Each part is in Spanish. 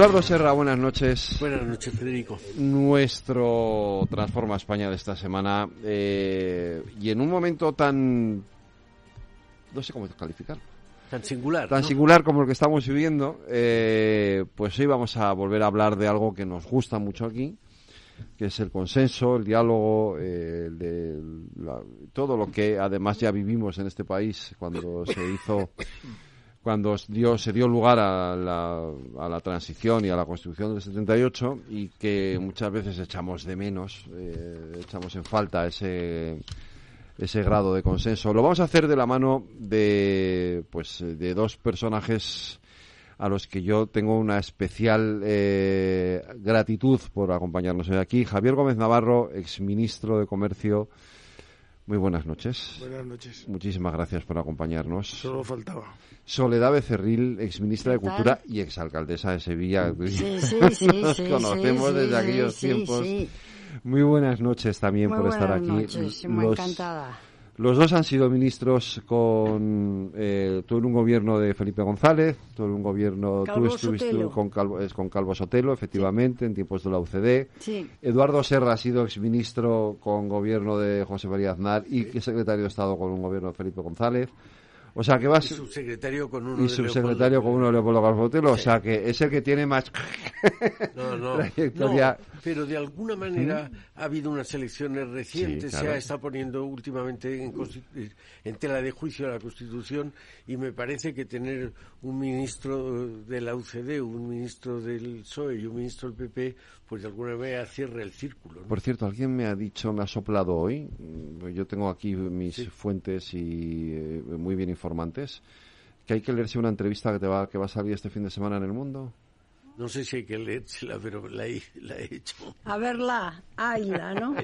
Eduardo Serra, buenas noches. Buenas noches, Federico. Nuestro Transforma España de esta semana. Eh, y en un momento tan. No sé cómo calificarlo. Tan singular. Tan singular como el que estamos viviendo, eh, pues hoy vamos a volver a hablar de algo que nos gusta mucho aquí, que es el consenso, el diálogo, eh, de todo lo que además ya vivimos en este país cuando se hizo cuando dio, se dio lugar a la, a la transición y a la constitución del 78 y que muchas veces echamos de menos, eh, echamos en falta ese, ese grado de consenso. Lo vamos a hacer de la mano de, pues, de dos personajes a los que yo tengo una especial eh, gratitud por acompañarnos hoy aquí. Javier Gómez Navarro, exministro de Comercio muy buenas noches. Buenas noches. Muchísimas gracias por acompañarnos. Solo faltaba. Soledad Becerril, exministra de Cultura y exalcaldesa de Sevilla. Sí, sí, sí. Nos conocemos desde aquellos tiempos. Muy buenas noches también por estar aquí. Noches, muy encantada. Los dos han sido ministros con eh, tú en un gobierno de Felipe González, tú en un gobierno Calvo tú estuviste Sotelo. con Calvo, es, con Calvo Sotelo, efectivamente, en tiempos de la UCD. Sí. Eduardo Serra ha sido exministro con gobierno de José María Aznar y secretario de Estado con un gobierno de Felipe González. O sea que va a Y subsecretario con uno y de subsecretario Leopoldo. con uno de Leopoldo Calvo Sotelo, o Sí. sea que es el que tiene más No, no, trayectoria. no, pero de alguna manera ha habido unas elecciones recientes, Sí, claro. se ha estado poniendo últimamente en, en tela de juicio la Constitución y me parece que tener un ministro de la UCD, un ministro del PSOE y un ministro del PP, pues de alguna manera cierra el círculo. ¿no? Por cierto, alguien me ha dicho, me ha soplado hoy, mm, yo tengo aquí mis Sí. fuentes y eh, muy bien informantes, que hay que leerse una entrevista que te va que va a salir este fin de semana en el Mundo. No sé si hay que leérsela, pero la he, la he hecho. A verla, Aila, ¿no?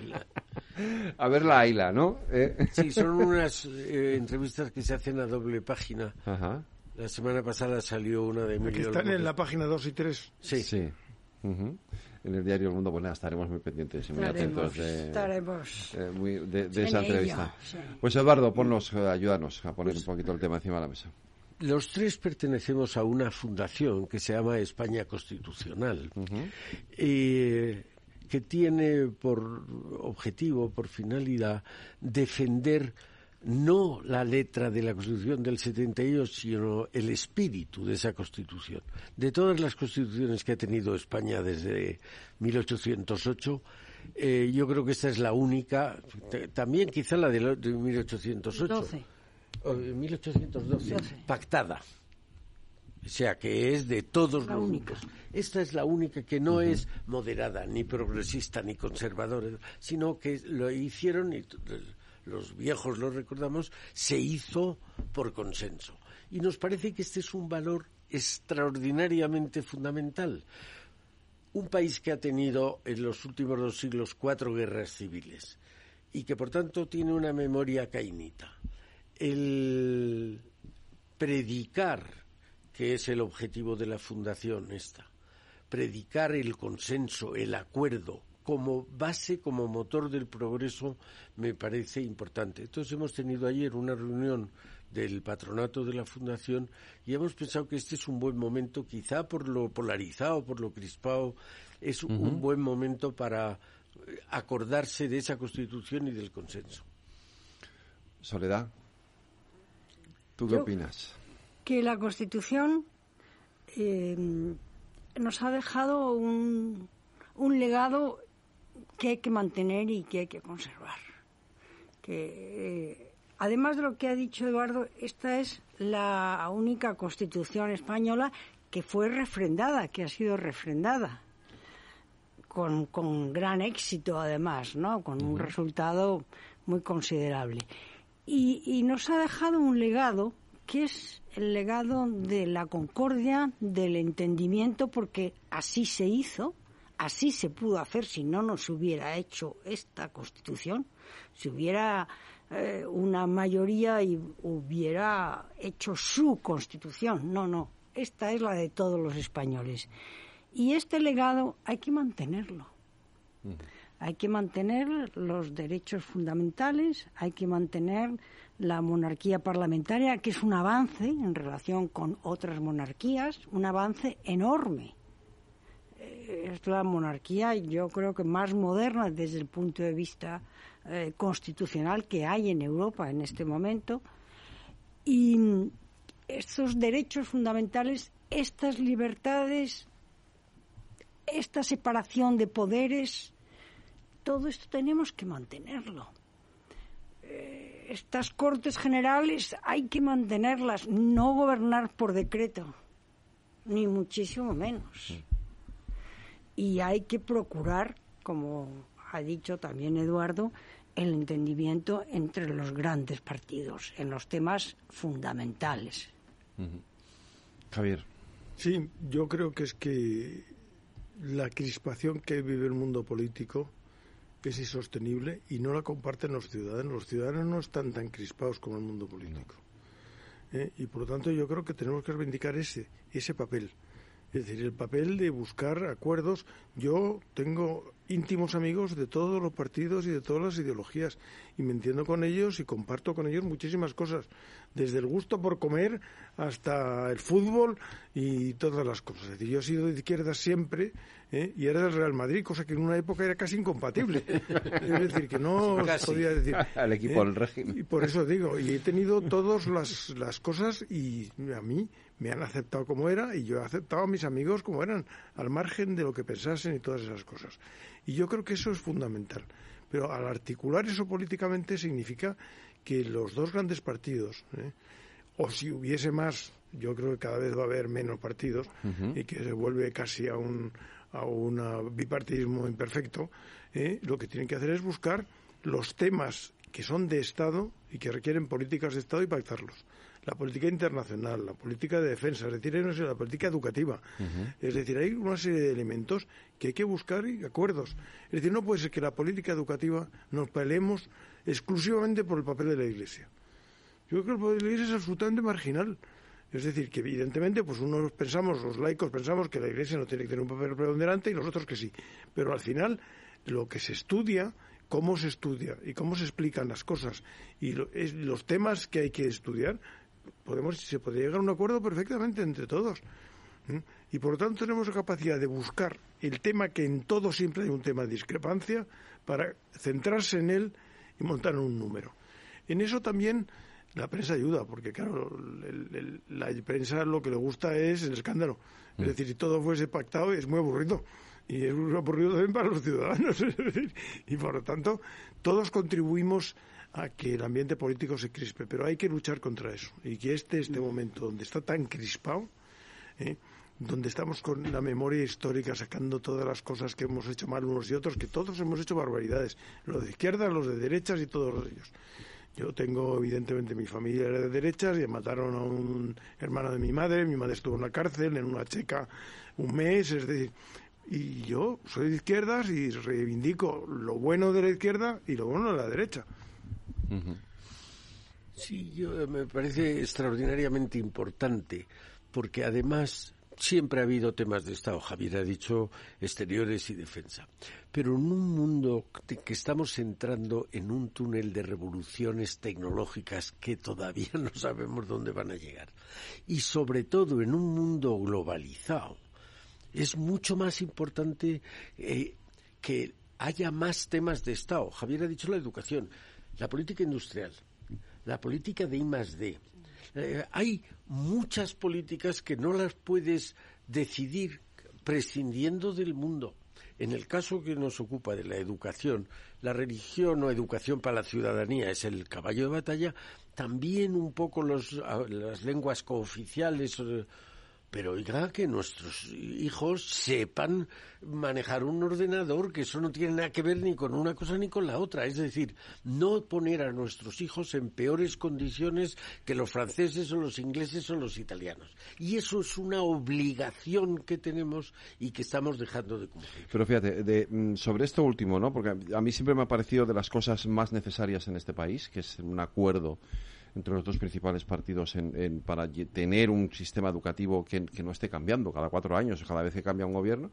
A ver la Aila, ¿no? Eh. Sí, son unas eh, entrevistas que se hacen a doble página. Ajá. La semana pasada salió una de Que Emilio están en la página 2 y 3. Sí. Sí. En el diario El Mundo, pues nada, estaremos muy pendientes y muy Estaremos, atentos de, estaremos. eh, muy- de, de En esa ello, entrevista. sí. Pues Eduardo, ponnos, eh, ayúdanos a poner un poquito el tema encima de la mesa. Los tres pertenecemos a una fundación que se llama España Constitucional, eh, que tiene por objetivo, por finalidad, defender no la letra de la Constitución del 78, sino el espíritu de esa Constitución. De todas las constituciones que ha tenido España desde 1808, eh, yo creo que esta es la única, también quizá la de, lo- de 1808. 12. O de 1812, Doce. pactada. O sea, que es de todos La los única. grupos. Esta es la única que no es moderada, ni progresista, ni conservadora, sino que lo hicieron, y los viejos lo recordamos, se hizo por consenso. Y nos parece que este es un valor extraordinariamente fundamental. Un país que ha tenido en los últimos dos siglos cuatro guerras civiles y que por tanto tiene una memoria caínita. El predicar, que es el objetivo de la fundación esta, predicar el consenso, el acuerdo, como base, como motor del progreso, me parece importante. Entonces hemos tenido ayer una reunión del patronato de la fundación y hemos pensado que este es un buen momento, quizá por lo polarizado, por lo crispado, es un buen momento para eh, acordarse de esa constitución y del consenso. Soledad. ¿Tú qué Yo- opinas? que la Constitución eh, nos ha dejado un, un legado que hay que mantener y que hay que conservar. Que, eh, además de lo que ha dicho Eduardo, esta es la única Constitución española que fue refrendada, que ha sido refrendada. Con, con gran éxito, además, ¿no? Con un resultado muy considerable. Y, y nos ha dejado un legado que es el legado de la concordia, del entendimiento, porque así se hizo, así se pudo hacer si no nos hubiera hecho esta constitución, si hubiera eh, una mayoría y hubiera hecho su constitución. No, no, esta es la de todos los españoles. Y este legado hay que mantenerlo. Hay que mantener los derechos fundamentales, hay que mantener la monarquía parlamentaria, que es un avance en relación con otras monarquías, un avance enorme. Eh, Es la monarquía, yo creo que más moderna desde el punto de vista eh, constitucional que hay en Europa en este momento. Y estos derechos fundamentales, estas libertades, esta separación de poderes, todo esto tenemos que mantenerlo. Eh, estas cortes generales hay que mantenerlas, no gobernar por decreto, ni muchísimo menos. Y hay que procurar, como ha dicho también Eduardo, el entendimiento entre los grandes partidos en los temas fundamentales. Javier. Sí, yo creo que es que la crispación que vive el mundo político es insostenible y no la comparten los ciudadanos. Los ciudadanos no están tan crispados como el mundo político. ¿Eh? Y por lo tanto yo creo que tenemos que reivindicar ese, ese papel. Es decir, el papel de buscar acuerdos. Yo tengo íntimos amigos de todos los partidos y de todas las ideologías y me entiendo con ellos y comparto con ellos muchísimas cosas, desde el gusto por comer hasta el fútbol y todas las cosas. Es decir, yo he sido de izquierda siempre ¿eh? y era del Real Madrid, cosa que en una época era casi incompatible. es decir, que no Casi. podía decir. El equipo del régimen. Y por eso digo, y he tenido todas las, las cosas y a mí me han aceptado como era y yo he aceptado a mis amigos como eran, al margen de lo que pensasen y todas esas cosas. Y yo creo que eso es fundamental. Pero al articular eso políticamente significa que los dos grandes partidos, ¿eh? o si hubiese más, yo creo que cada vez va a haber menos partidos y que se vuelve casi a un a un bipartidismo imperfecto, ¿eh? lo que tienen que hacer es buscar los temas que son de Estado y que requieren políticas de Estado y pactarlos. La política internacional, la política de defensa, es decir, hay una serie- la política educativa. Es decir, hay una serie de elementos que hay que buscar y acuerdos. Es decir, no puede ser que la política educativa nos peleemos exclusivamente por el papel de la Iglesia. Yo creo que el papel de la Iglesia es absolutamente marginal. Es decir, que evidentemente, pues unos pensamos, los laicos pensamos que la Iglesia no tiene que tener un papel preponderante y los otros que sí. Pero al final, lo que se estudia, cómo se estudia y cómo se explican las cosas y lo- es- los temas que hay que estudiar, podemos se podría llegar a un acuerdo perfectamente entre todos. ¿Mm? Y por lo tanto tenemos la capacidad de buscar el tema que en todo siempre hay un tema de discrepancia para centrarse en él y montar un número. En eso también la prensa ayuda, porque claro, el- el- la prensa lo que le gusta es el escándalo. Es decir, si todo fuese pactado es muy aburrido. Y es aburrido también para los ciudadanos. y por lo tanto, todos contribuimos a que el ambiente político se crispe, pero hay que luchar contra eso. Y que este, este momento donde está tan crispado, ¿eh? donde estamos con la memoria histórica sacando todas las cosas que hemos hecho mal unos y otros, que todos hemos hecho barbaridades, los de izquierdas, los de derechas y todos los ellos. Yo tengo, evidentemente, mi familia era de derechas y mataron a un hermano de mi madre, mi madre estuvo en la cárcel, en una checa, un mes, es decir, y yo soy de izquierdas y reivindico lo bueno de la izquierda y lo bueno de la derecha. Sí, yo, eh, me parece extraordinariamente importante, porque además siempre ha habido temas de Estado. Javier ha dicho exteriores y defensa. Pero en un mundo que estamos entrando en un túnel de revoluciones tecnológicas que todavía no sabemos dónde van a llegar, y sobre todo en un mundo globalizado, es mucho más importante eh, que haya más temas de Estado. Javier ha dicho la educación, la política industrial, la política de I más D, Eh, hay muchas políticas que no las puedes decidir prescindiendo del mundo. En el caso que nos ocupa de la educación, la religión o educación para la ciudadanía es el caballo de batalla, también un poco los, las lenguas cooficiales eh, pero oiga que nuestros hijos sepan manejar un ordenador, que eso no tiene nada que ver ni con una cosa ni con la otra. Es decir, no poner a nuestros hijos en peores condiciones que los franceses o los ingleses o los italianos. Y eso es una obligación que tenemos y que estamos dejando de cumplir. Pero fíjate, mm, sobre esto último, ¿no? Porque a mí siempre me ha parecido de las cosas más necesarias en este país, que es un acuerdo entre los dos principales partidos en, para tener un sistema educativo que, no esté cambiando cada cuatro años, cada vez que cambia un gobierno.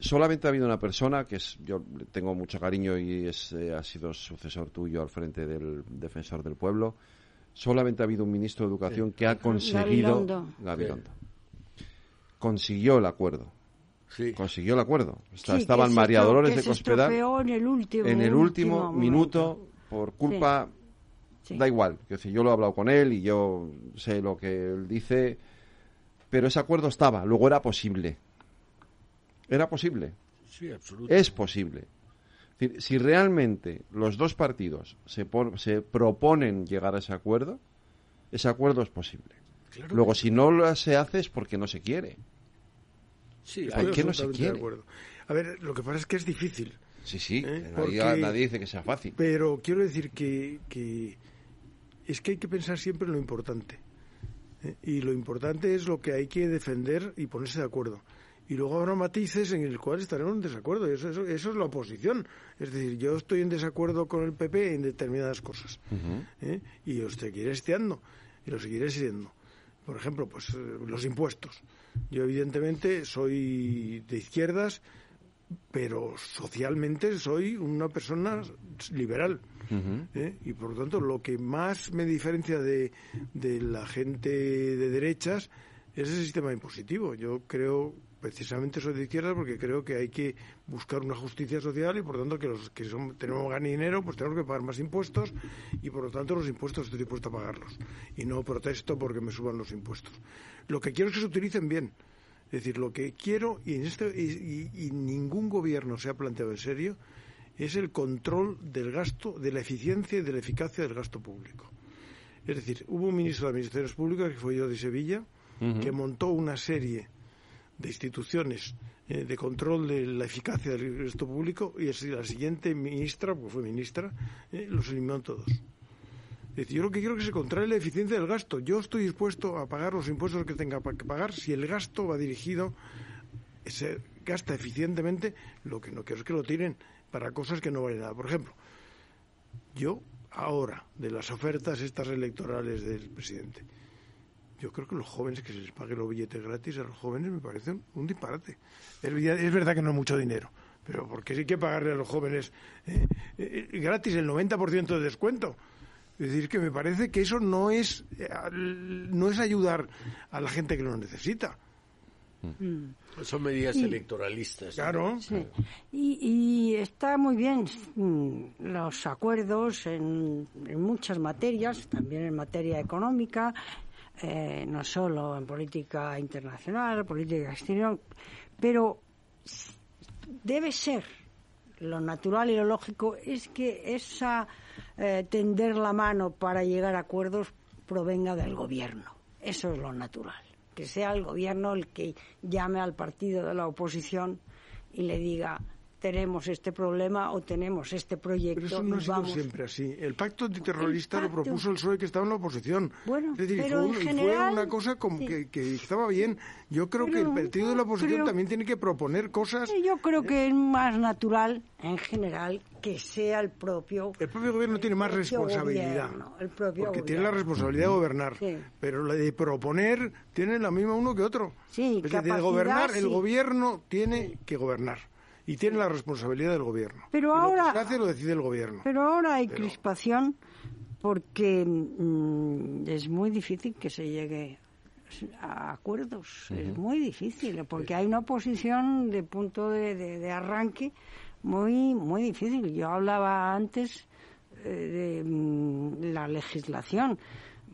Solamente ha habido una persona que es, yo tengo mucho cariño y es, eh, ha sido sucesor tuyo al frente del defensor del pueblo. Solamente ha habido un ministro de Educación que ha conseguido. Gabilondo. Consiguió el acuerdo. Consiguió el acuerdo. estaban María Dolores de Cospedal. En el último, en el último, minuto, por culpa Da igual, que si yo lo he hablado con él y yo sé lo que él dice, pero ese acuerdo estaba, luego era posible. Era posible. Sí, absolutamente. Es posible. Si realmente los dos partidos se, se proponen llegar a ese acuerdo, ese acuerdo es posible. Luego, si no lo se hace es porque no se quiere. Sí, ¿Por qué no se quiere? A ver, lo que pasa es que es difícil. Sí, sí, ¿eh? nadie, dice que sea fácil. Pero quiero decir que, que es que hay que pensar siempre en lo importante. ¿eh? Y lo importante es lo que hay que defender y ponerse de acuerdo. Y luego habrá matices en el cual estaremos en desacuerdo. Eso, eso, eso, es la oposición. Es decir, yo estoy en desacuerdo con el PP en determinadas cosas. ¿eh? Y lo seguiré esteando. Y lo seguiré siendo. Por ejemplo, pues eh, los impuestos. Yo evidentemente soy de izquierdas, pero socialmente soy una persona liberal. ¿eh? Y por lo tanto, lo que más me diferencia de, de la gente de derechas es el sistema impositivo. Yo creo, precisamente soy de izquierda porque creo que hay que buscar una justicia social y por lo tanto que los que son, tenemos ganar dinero, pues tenemos que pagar más impuestos y por lo tanto los impuestos estoy dispuesto a pagarlos. Y no protesto porque me suban los impuestos. Lo que quiero es que se utilicen bien. Es decir, lo que quiero, y, en este, y ningún gobierno se ha planteado en serio, es el control del gasto, de la eficiencia y de la eficacia del gasto público. Es decir, hubo un ministro de Administraciones Públicas, que fue yo de Sevilla, que montó una serie de instituciones eh, de control de la eficacia del gasto público y la siguiente ministra, porque fue ministra, eh, los eliminó todos. Decir, yo lo que quiero es que se controle la eficiencia del gasto. Yo estoy dispuesto a pagar los impuestos que tenga que pagar si el gasto va dirigido, se gasta eficientemente, lo que no quiero es que lo tiren para cosas que no valen nada. Por ejemplo, yo ahora, de las ofertas estas electorales del presidente, yo creo que los jóvenes que se les pague los billetes gratis a los jóvenes me parece un disparate. Es, verdad que no es mucho dinero, pero porque sí hay que pagarle a los jóvenes eh, eh, gratis el 90% de descuento. Es decir, que me parece que eso no es, eh, no es ayudar a la gente que lo necesita. Mm. Son medidas electoralistas. Claro. Y, está muy bien mm, los acuerdos en, muchas materias, también en materia económica, eh, no solo en política internacional, política exterior, pero debe ser lo natural y lo lógico es que esa eh, tender la mano para llegar a acuerdos provenga del gobierno. Eso es lo natural que sea el gobierno el que llame al partido de la oposición y le diga tenemos este problema o tenemos este proyecto. Pero eso no ha sido siempre así. El pacto antiterrorista lo propuso el PSOE que estaba en la oposición. Bueno, es decir, pero fue, en general, fue una cosa como que, estaba bien. Yo creo que el partido de la oposición también tiene que proponer cosas. Yo creo que es más natural, en general, que sea el propio. El propio gobierno tiene más responsabilidad. el propio porque tiene la responsabilidad de gobernar. Pero la de proponer tiene la misma uno que otro. Sí, es decir, de gobernar, el gobierno tiene que gobernar y tiene la responsabilidad del gobierno. Pero ahora lo que se hace lo decide el gobierno. Pero ahora hay crispación porque mm, es muy difícil que se llegue a acuerdos, es muy difícil porque hay una posición de punto de, arranque muy muy difícil. Yo hablaba antes eh, de mm, la legislación.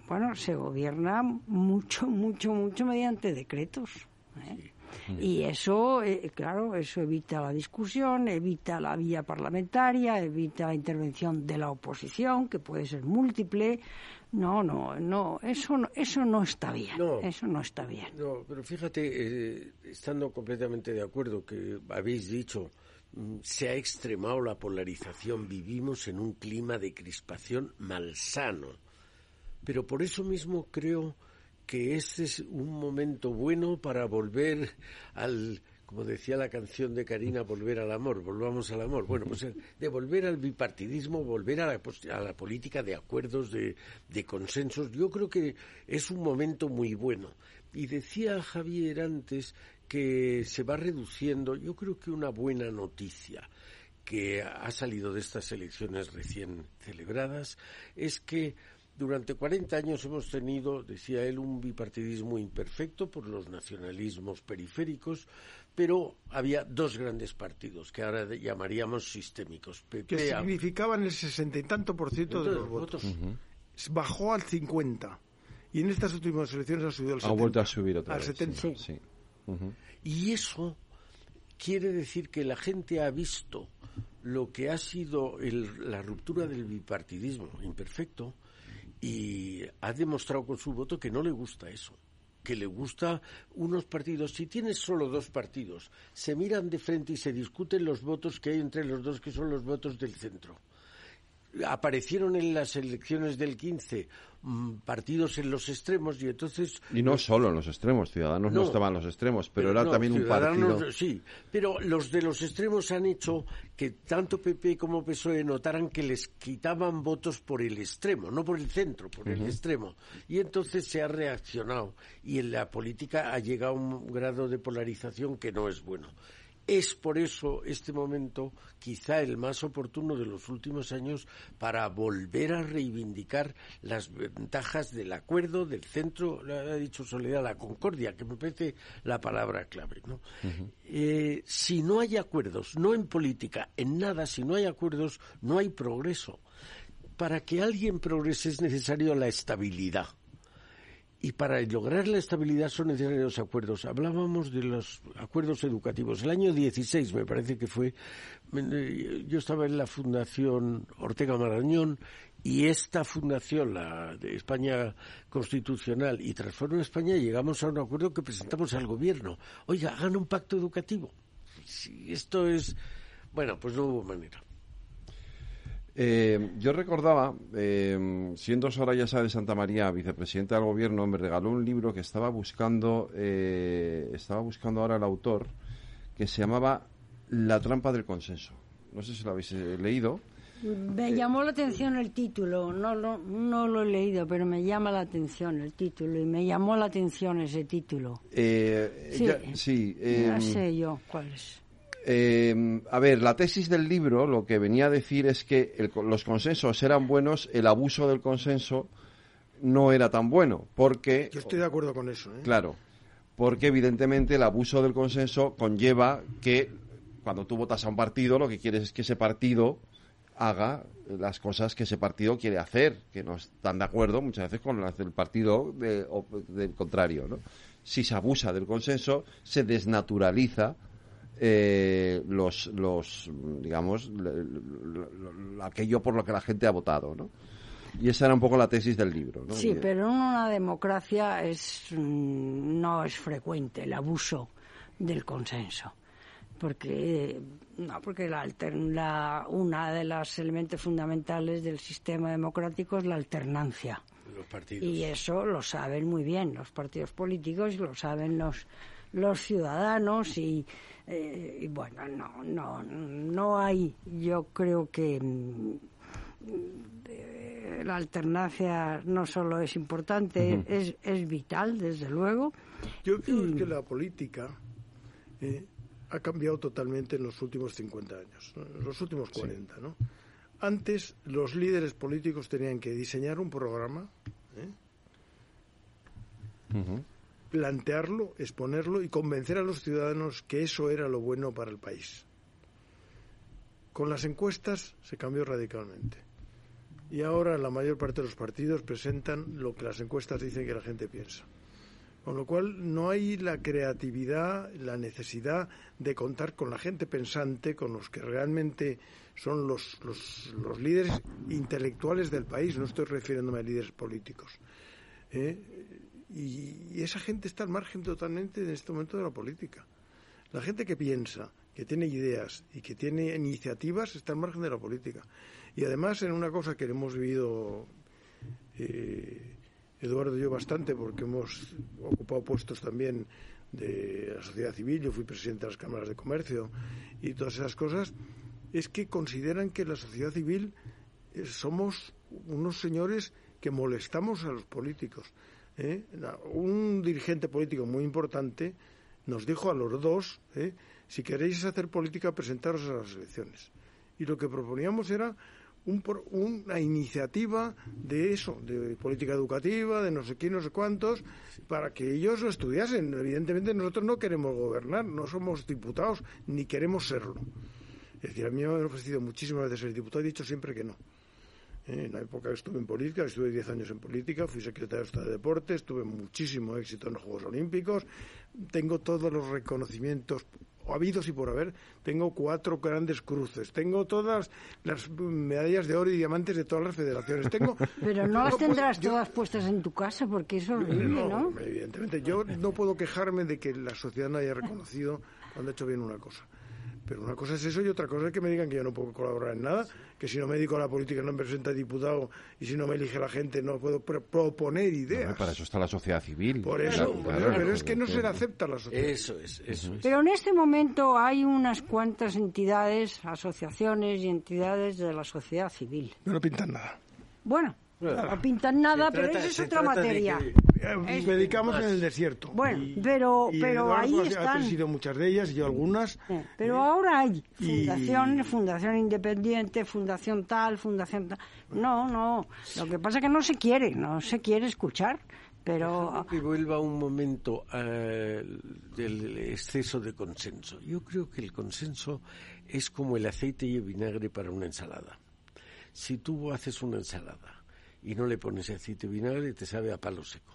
bueno, se gobierna mucho, mucho, mucho mediante decretos. ¿eh? Y eso, eh, claro, eso evita la discusión, evita la vía parlamentaria, evita la intervención de la oposición, que puede ser múltiple. No, no, no, eso no, eso no está bien. eso no está bien. No, pero fíjate, eh, estando completamente de acuerdo que habéis dicho, mm, se ha extremado la polarización, vivimos en un clima de crispación malsano. Pero por eso mismo creo que este es un momento bueno para volver al, como decía la canción de Karina, volver al amor, volvamos al amor. Bueno, pues de volver al bipartidismo, volver a la, a la política de acuerdos, de, de, consensos, yo creo que es un momento muy bueno. Y decía Javier antes que se va reduciendo, yo creo que una buena noticia que ha salido de estas elecciones recién celebradas es que durante 40 años hemos tenido, decía él, un bipartidismo imperfecto por los nacionalismos periféricos, pero había dos grandes partidos que ahora llamaríamos sistémicos. que significaban el sesenta y tanto por ciento de los votos. Bajó al 50 y en estas últimas elecciones ha subido al 70. Ha vuelto a subir otra al 70. Sí. Y eso quiere decir que la gente ha visto lo que ha sido la ruptura del bipartidismo imperfecto y ha demostrado con su voto que no le gusta eso que le gusta unos partidos, si tienes solo dos partidos, se miran de frente y se discuten los votos que hay entre los dos, que son los votos del centro. Aparecieron en las elecciones del 15 Mm, partidos en los extremos y entonces y no solo en los extremos Ciudadanos no, estaban en los extremos pero, era también un partido. sí pero los de los extremos han hecho que tanto PP como PSOE notaran que les quitaban votos por el extremo no por el centro por el extremo. Y entonces se ha reaccionado y en la política ha llegado a un grado de polarización que no es bueno es por eso este momento quizá el más oportuno de los últimos años para volver a reivindicar las ventajas del acuerdo, del centro, ha dicho Soledad, la concordia, que me parece la palabra clave. ¿no? Eh, si no hay acuerdos, no en política, en nada, si no hay acuerdos, no hay progreso. Para que alguien progrese es necesario la estabilidad y para lograr la estabilidad son necesarios acuerdos. Hablábamos de los acuerdos educativos. El año 16, me parece que fue, yo estaba en la Fundación Ortega Marañón y esta fundación, la de España Constitucional y Transforma España, llegamos a un acuerdo que presentamos al gobierno. Oiga, hagan un pacto educativo. Si esto es. Bueno, pues no hubo manera. Eh, yo recordaba, eh, siendo Soraya Sá de Santa María vicepresidenta del gobierno, me regaló un libro que estaba buscando, eh, estaba buscando ahora el autor, que se llamaba La trampa del consenso. No sé si lo habéis leído. Me llamó la atención el título, no lo, no lo he leído, pero me llama la atención el título y me llamó la atención ese título. sí, sí ya sé yo cuál es. Eh, a ver, la tesis del libro lo que venía a decir es que los consensos eran buenos, el abuso del consenso no era tan bueno, porque... Yo estoy de acuerdo con eso. ¿eh? Claro, porque evidentemente el abuso del consenso conlleva que cuando tú votas a un partido, lo que quieres es que ese partido haga las cosas que ese partido quiere hacer, que no están de acuerdo muchas veces con las del partido del contrario. ¿no? Si se abusa del consenso, se desnaturaliza eh, los, los, digamos, aquello por lo que la gente ha votado, ¿no? Y esa era un poco la tesis del libro, ¿no? Sí, pero en una democracia es, mm, no es frecuente el abuso del consenso porque no porque la, la, una de los elementos fundamentales del sistema democrático es la alternancia y eso lo saben muy bien los partidos políticos lo saben los los ciudadanos y eh, y bueno, no, no, no hay, yo creo que mm, la alternancia no solo es importante, es, es vital, desde luego. Yo creo que la política eh, ha cambiado totalmente en los últimos 50 años, en los últimos 40, ¿no? Antes los líderes políticos tenían que diseñar un programa, ¿eh? Plantearlo, exponerlo y convencer a los ciudadanos que eso era lo bueno para el país. Con las encuestas se cambió radicalmente. y ahora la mayor parte de los partidos presentan lo que las encuestas dicen que la gente piensa. Con lo cual no hay la creatividad, la necesidad de contar con la gente pensante, con los que realmente son los, los, líderes intelectuales del país, no estoy refiriéndome a líderes políticos. ¿Eh? Y, esa gente está al margen totalmente en este momento de la política. La gente que piensa, que tiene ideas y que tiene iniciativas está al margen de la política. Y además en una cosa que hemos vivido eh, Eduardo y yo bastante, porque hemos ocupado puestos también de la sociedad civil, yo fui presidente de las cámaras de comercio y todas esas cosas, es que consideran que la sociedad civil eh, somos unos señores que molestamos a los políticos. ¿eh? Un dirigente político muy importante nos dijo a los dos, ¿eh? si queréis hacer política, presentaros a las elecciones. Y lo que proponíamos era un, una iniciativa de eso, de política educativa, de no sé quién, no sé cuántos, para que ellos lo estudiasen. Evidentemente nosotros no queremos gobernar, no somos diputados, ni queremos serlo. Es decir, a mí me han ofrecido muchísimas veces ser diputado y he dicho siempre que no. Eh, en la época que estuve en política, estuve 10 años en política, fui secretario de Estado de Deportes, tuve muchísimo éxito en los Juegos Olímpicos, tengo todos los reconocimientos habidos y por haber, tengo cuatro grandes cruces, tengo todas las medallas de oro y diamantes de todas las federaciones. Tengo, Pero no las tendrás todas puestas en tu casa porque eso es horrible, ¿no? Evidentemente, yo no puedo quejarme de que la sociedad no haya reconocido cuando he hecho bien una cosa. Pero una cosa es eso y otra cosa es que me digan que yo no puedo colaborar en nada, que si no me dedico a la política no me presenta diputado y si no me elige la gente no puedo proponer ideas. para eso está la sociedad civil. Por eso, pero es que no se le acepta la sociedad. Eso es, eso es. Pero en este momento hay unas cuantas entidades, asociaciones y entidades de la sociedad civil. No pintan nada. Bueno, no pintan nada, pero eso es otra materia. Eh, predicamos en el desierto. Bueno, pero, pero ahí están. Ha sido muchas de ellas y yo algunas. pero ahora hay fundación, fundación independiente, fundación tal, fundación tal. No, no. Lo que pasa es que no se quiere, no se quiere escuchar. Pero... Que vuelva un momento eh, del exceso de consenso. Yo creo que el consenso es como el aceite y el vinagre para una ensalada. Si tú haces una ensalada y no le pones aceite y vinagre, te sabe a palo seco.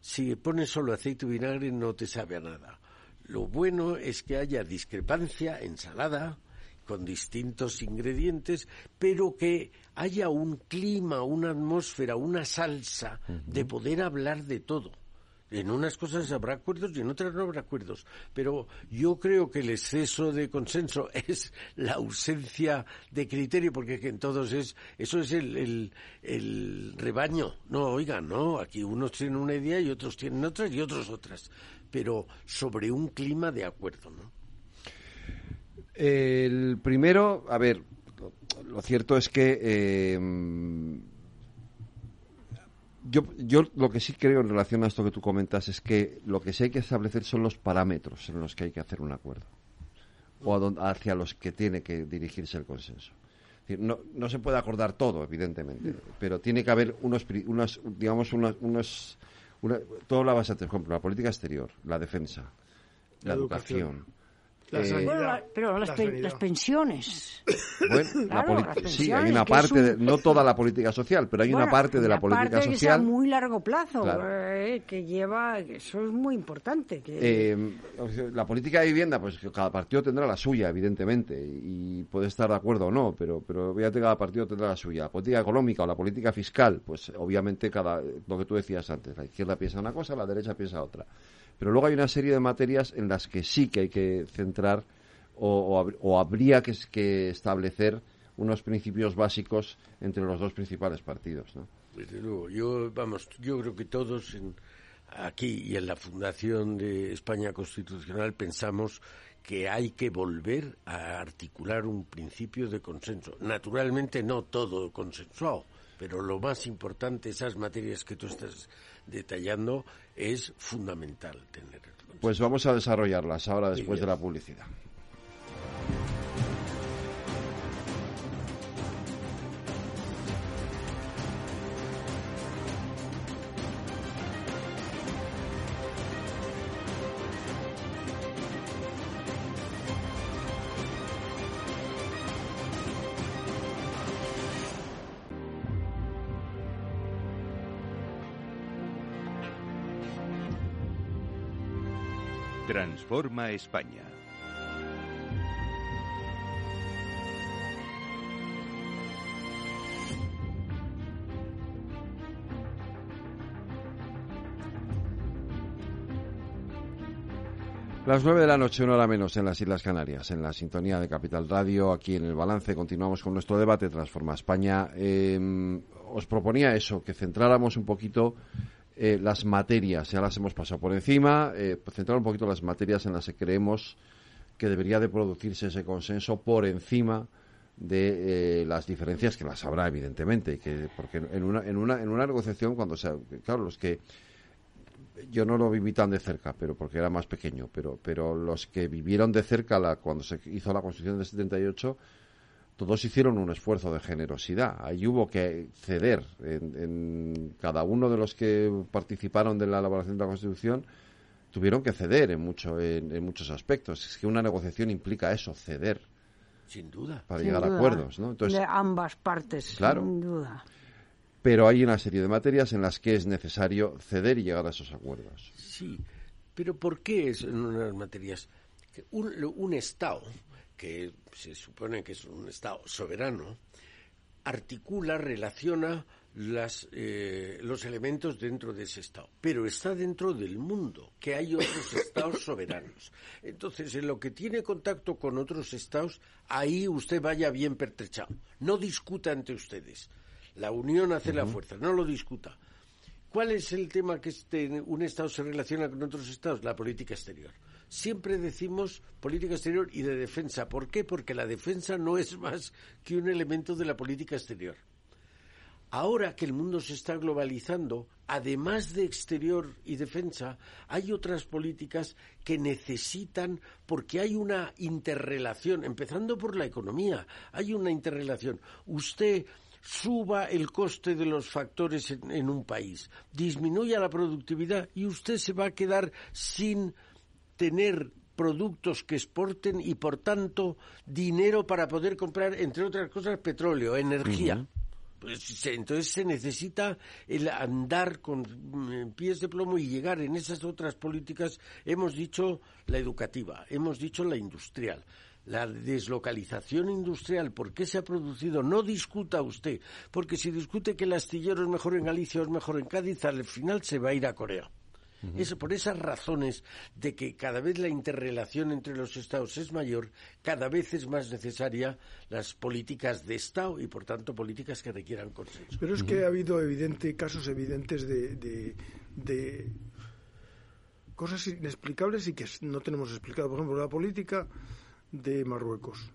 Si pones solo aceite y vinagre, no te sabe a nada. Lo bueno es que haya discrepancia, ensalada, con distintos ingredientes, pero que haya un clima, una atmósfera, una salsa de poder hablar de todo. En unas cosas habrá acuerdos y en otras no habrá acuerdos. Pero yo creo que el exceso de consenso es la ausencia de criterio, porque en todos es, eso es el, el, rebaño. No, oiga, no, aquí unos tienen una idea y otros tienen otras y otros otras. Pero sobre un clima de acuerdo, ¿no? El primero, a ver, lo cierto es que eh, yo, yo lo que sí creo en relación a esto que tú comentas es que lo que sí hay que establecer son los parámetros en los que hay que hacer un acuerdo. O hacia los que tiene que dirigirse el consenso. no, no se puede acordar todo, evidentemente, pero tiene que haber unos, unos digamos, unos, unos una, todo hablabas base por ejemplo, la política exterior, la defensa, la, educación eh, pero las, pensiones. Bueno, sí, hay una parte, no toda la política social, pero hay una parte de la política social. Que a muy largo plazo, eh, que lleva, eso es muy importante. Eh, la política de vivienda, pues cada partido tendrá la suya, evidentemente, y puede estar de acuerdo o no, pero, pero obviamente cada partido tendrá la suya. La política económica o la política fiscal, pues obviamente cada, lo que tú decías antes, la izquierda piensa una cosa, la derecha piensa otra. Pero luego hay una serie de materias en las que sí que hay que centrar o, habría que, establecer unos principios básicos entre los dos principales partidos. ¿no? Yo, vamos, yo creo que todos aquí y en la Fundación de España Constitucional pensamos que hay que volver a articular un principio de consenso. Naturalmente no todo consensuado, pero lo más importante, esas materias que tú estás detallando, es fundamental tener. Pues vamos a desarrollarlas ahora después de la publicidad. España. Las nueve de la noche, una hora menos en las Islas Canarias, en la sintonía de Capital Radio, aquí en el balance. Continuamos con nuestro debate Transforma España. Em, os proponía eso, que centráramos un poquito eh, las materias, ya las hemos pasado por encima, eh, centrar un poquito las materias en las que creemos que debería de producirse ese consenso por encima de eh, las diferencias que las habrá evidentemente que porque en una en una en una negociación cuando sea claro los que yo no lo viví tan de cerca, pero porque era más pequeño, pero, pero los que vivieron de cerca la, cuando se hizo la Constitución del 78, todos hicieron un esfuerzo de generosidad. Ahí hubo que ceder en, cada uno de los que participaron de la elaboración de la Constitución tuvieron que ceder en mucho en, muchos aspectos. Es que una negociación implica eso, ceder. Sin duda. Para llegar a acuerdos, ¿no? Entonces, de ambas partes, claro, sin duda pero hay una serie de materias en las que es necesario ceder y llegar a esos acuerdos. Sí, pero ¿por qué es en unas materias? Un, un Estado, que se supone que es un Estado soberano, articula, relaciona las, eh, los elementos dentro de ese Estado, pero está dentro del mundo, que hay otros Estados soberanos. Entonces, en lo que tiene contacto con otros Estados, ahí usted vaya bien pertrechado. No discuta ante ustedes. La unión hace la fuerza, no lo discuta. ¿Cuál es el tema que este, un Estado se relaciona con otros Estados? La política exterior. Siempre decimos política exterior y de defensa. ¿Por qué? Porque la defensa no es más que un elemento de la política exterior. Ahora que el mundo se está globalizando, además de exterior y defensa, hay otras políticas que necesitan, porque hay una interrelación, empezando por la economía, hay una interrelación. Usted suba el coste de los factores en, un país, disminuya la productividad y usted se va a quedar sin tener productos que exporten y por tanto dinero para poder comprar, entre otras cosas, petróleo, energía. Pues, entonces se necesita el andar con mm, pies de plomo y llegar en esas otras políticas, hemos dicho la educativa, hemos dicho la industrial la deslocalización industrial, ¿por qué se ha producido? No discuta usted, porque si discute que el astillero es mejor en Galicia o es mejor en Cádiz, al final se va a ir a Corea. Eso, por esas razones de que cada vez la interrelación entre los estados es mayor, cada vez es más necesaria las políticas de Estado y, por tanto, políticas que requieran consenso. Pero es que ha habido evidente, casos evidentes de, de cosas inexplicables y que no tenemos explicado. Por ejemplo, la política de Marruecos.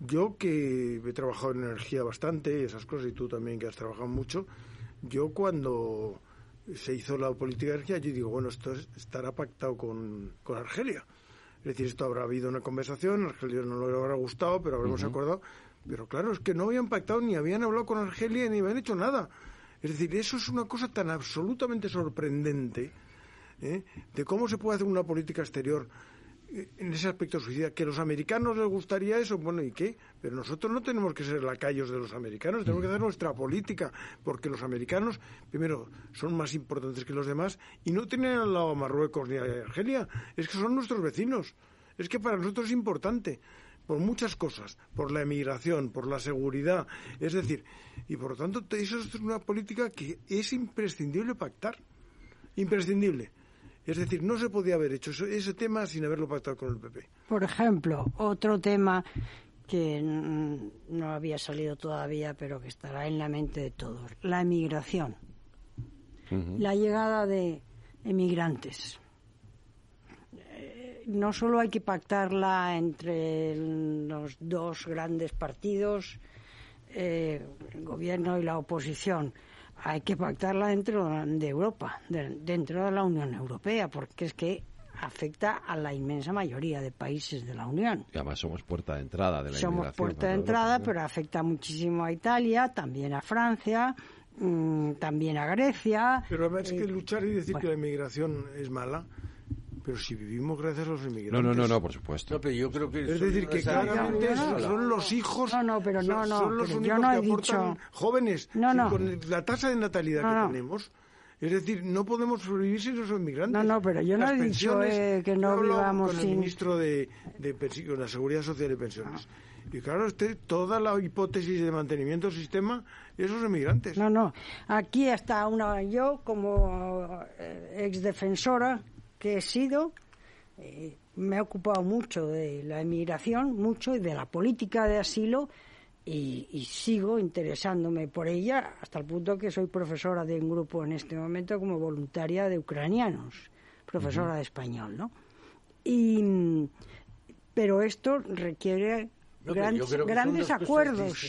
Yo que he trabajado en energía bastante, y esas cosas, y tú también que has trabajado mucho, yo cuando se hizo la política de yo digo, bueno, esto estará pactado con, con, Argelia. Es decir, esto habrá habido una conversación, Argelia no le habrá gustado, pero habremos acordado. Pero claro, es que no habían pactado, ni habían hablado con Argelia, ni habían hecho nada. Es decir, eso es una cosa tan absolutamente sorprendente ¿eh? de cómo se puede hacer una política exterior en ese aspecto suicida. Que a los americanos les gustaría eso, bueno, ¿y qué? Pero nosotros no tenemos que ser lacayos de los americanos, tenemos que hacer nuestra política, porque los americanos, primero, son más importantes que los demás y no tienen al lado a Marruecos ni a Argelia, es que son nuestros vecinos. Es que para nosotros es importante por muchas cosas, por la emigración, por la seguridad, es decir, y por lo tanto eso es una política que es imprescindible pactar, imprescindible. Es decir, no se podía haber hecho ese tema sin haberlo pactado con el PP. Por ejemplo, otro tema que no había salido todavía, pero que estará en la mente de todos, la emigración. La llegada de emigrantes. Eh, no solo hay que pactarla entre los dos grandes partidos, eh, el gobierno y la oposición, hay que pactarla dentro de Europa, dentro de la Unión Europea, porque es que afecta a la inmensa mayoría de países de la Unión. Y además somos puerta de entrada de la Somos puerta de entrada, pero afecta muchísimo a Italia, también a Francia, mm, también a Grecia. Pero además es que eh, luchar y decir que la inmigración es mala pero si vivimos gracias a los inmigrantes. No, no, no, no por supuesto. pero yo creo que es decir, que claramente son los hijos. No, no, pero no, no. Son los únicos que aportan jóvenes. No, no. Con la tasa de natalidad que tenemos, Es decir, no podemos sobrevivir sin los inmigrantes. No, no, pero yo no Las he dicho, eh, que no vivamos con sin- el ministro de, de, con la Seguridad Social y Pensiones. Y claro, usted, toda la hipótesis de mantenimiento del sistema, esos inmigrantes. No, no. Aquí está una yo como eh, exdefensora que he sido, eh, me he ocupado mucho de la emigración, mucho y de la política de asilo y, y sigo interesándome por ella hasta el punto que soy profesora de un grupo en este momento como voluntaria de ucranianos, profesora de español, ¿no? Y pero esto requiere No, pero gran- yo creo que son grandes acuerdos.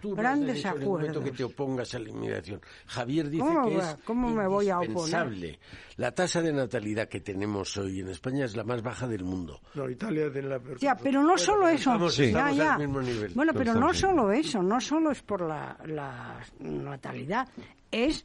Tú no has grandes acuerdos. que te opongas a la inmigración. Javier dice ¿Cómo que va- es cómo me voy a oponer? indispensable. La tasa de natalidad que tenemos hoy en España es la más baja del mundo. No, Italia tiene la peor. Ya, pero no solo eso. estamos- Ya, estamos ya. al mismo nivel. Bueno, pero no solo eso, no solo es por la, la natalidad, es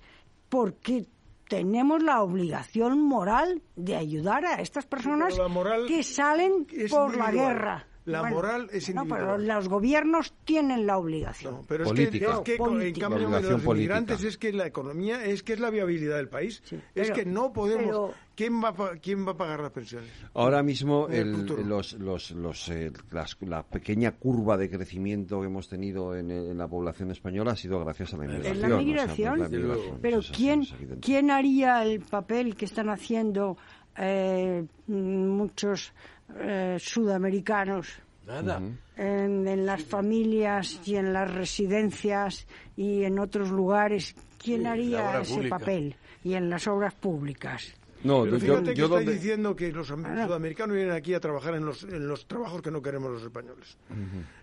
porque tenemos la obligación moral de ayudar a estas personas pero la moral que salen es por la guerra. La moral es No, pero individual. los gobiernos tienen la obligación. No, pero Política. es que, es que Política. en cambio de los inmigrantes política. es que la economía es que es la viabilidad del país. Sí, es pero- que no podemos. pero- ¿Quién va a, quién va a pagar las pensiones? Ahora mismo el el- los, los, los, eh, las- la pequeña curva de crecimiento que hemos tenido en, en la población española ha sido gracias a la inmigración. Es la o sea, migración, la pero es ¿quién, es. ¿quién haría el papel que están haciendo eh, muchos eh, sudamericanos Nada. en, en las familias y en las residencias y en otros lugares? ¿Quién Sí, haría ese pública. papel? Y en las obras públicas. No, Pero yo, que yo donde- diciendo que los Ah. sudamericanos vienen aquí a trabajar en los, en los trabajos que no queremos los españoles.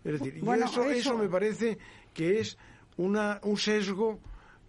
Es decir, y eso, eso... eso- me parece que es una, un sesgo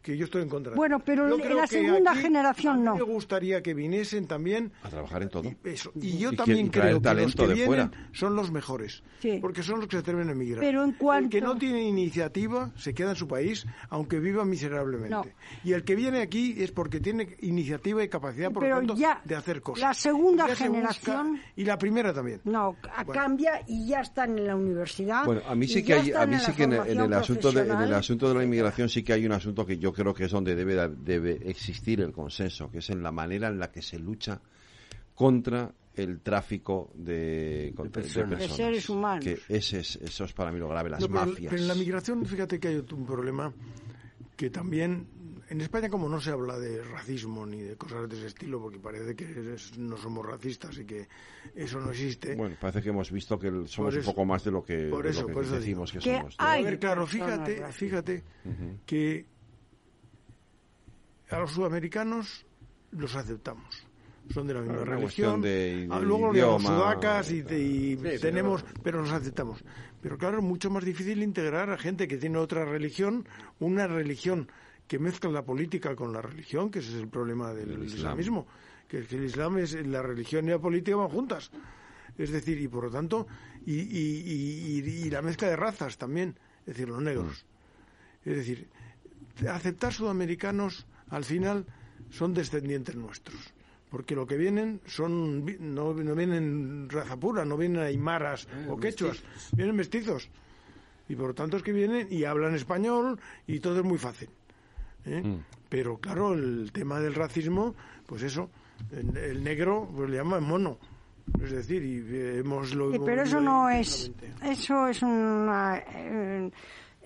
que yo estoy en contra. Bueno, pero Yo en creo la segunda generación a mí no. Me gustaría que viniesen también a trabajar en todo. y, eso. y yo Y también creo que los talento que de vienen fuera. son los mejores, Sí. porque son los que se atreven a emigrar. Pero en El que cuanto- no tiene iniciativa se queda en su país, aunque viva miserablemente. No. Y el que viene aquí es porque tiene iniciativa y capacidad, por Pero lo tanto, ya de hacer cosas. la segunda Ya se busca- generación- y la primera también. No, a- Bueno. cambia y ya están en la universidad. Bueno, a mí sí que hay, a mí en sí que en el, en el formación asunto de, en el profesional. asunto de la inmigración sí que hay un asunto que yo creo que es donde debe debe existir el consenso, que es en la manera en la que se lucha contra el tráfico de, de personas. De seres humanos. Que ese es, eso es para mí lo grave, las No, pero, mafias. pero en la migración, fíjate que hay un problema que también en España como no se habla de racismo ni de cosas de ese estilo, porque parece que es- no somos racistas y que eso no existe. Bueno, parece que hemos visto que somos un poco más de lo que, por de eso- lo que por eso decimos que, digo. Que somos. ¿no? a hay ver, claro, fíjate, fíjate que a los sudamericanos los aceptamos. Son de la misma Una religión. de- Ah, de luego los llamamos idioma. sudacas y, tenemos, pero los aceptamos. Pero claro, es mucho más difícil integrar a gente que tiene otra religión, una religión que mezcla la política con la religión, que ese es el problema del, Del Islam. islamismo, que, es que el Islam es la religión y la política van juntas. Es decir, y por lo tanto, y, y- y- y- y la mezcla de razas también, es decir, los negros. Es decir, aceptar sudamericanos al final son descendientes nuestros. Porque lo que vienen son no, no vienen raza pura, no vienen aymaras o quechuas, vienen mestizos. Y por lo tanto es que vienen y hablan español y todo es muy fácil. ¿eh? Pero claro, el tema del racismo, pues eso, el, el negro pues le llaman mono. Es decir, y eh, hemos lo Sí, hemos pero eso no es, eso es una, eh,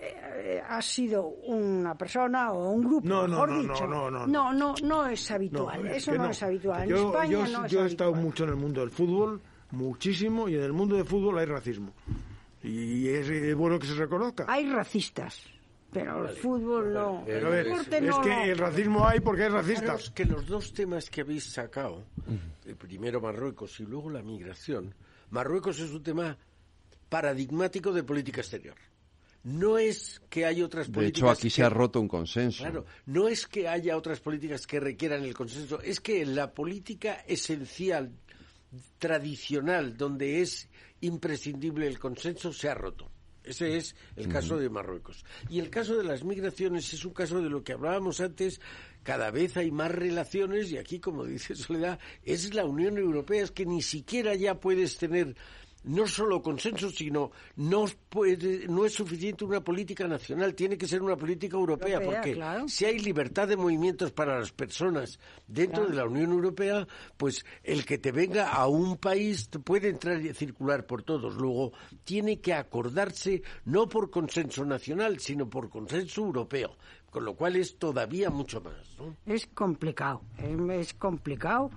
eh, ha sido una persona o un grupo, No, no, mejor no, no, dicho. no, no, no, no, no es No, habitual. es eso no, es habitual. En Yo, España yo, no es yo he estado mucho en el mundo del fútbol, muchísimo, y en el mundo del fútbol hay racismo. Y es, es bueno que se reconozca. Hay racistas, pero el fútbol no. Pero el a ver, deporte es no, que el racismo hay porque hay racistas. es que los dos temas que habéis sacado, el primero Marruecos y luego la migración, Marruecos es un tema paradigmático de política exterior. No es que hay otras De políticas. hecho, aquí se que- ha roto un consenso. Claro, no es que haya otras políticas que requieran el consenso, es que en la política esencial, tradicional, donde es imprescindible el consenso, se ha roto. Ese es el caso de Marruecos. Y el caso de las migraciones es un caso de lo que hablábamos antes. Cada vez hay más relaciones y aquí, como dice Soledad, es la Unión Europea, es que ni siquiera ya puedes tener no solo consenso, sino no puede, no es suficiente una política nacional, tiene que ser una política europea, Europea, porque claro. si hay libertad de movimientos para las personas dentro de la Unión Europea, pues el que te venga a un país puede entrar y circular por todos. Luego tiene que acordarse no por consenso nacional, sino por consenso europeo, con lo cual es todavía mucho más. ¿no? Es complicado, es, es complicado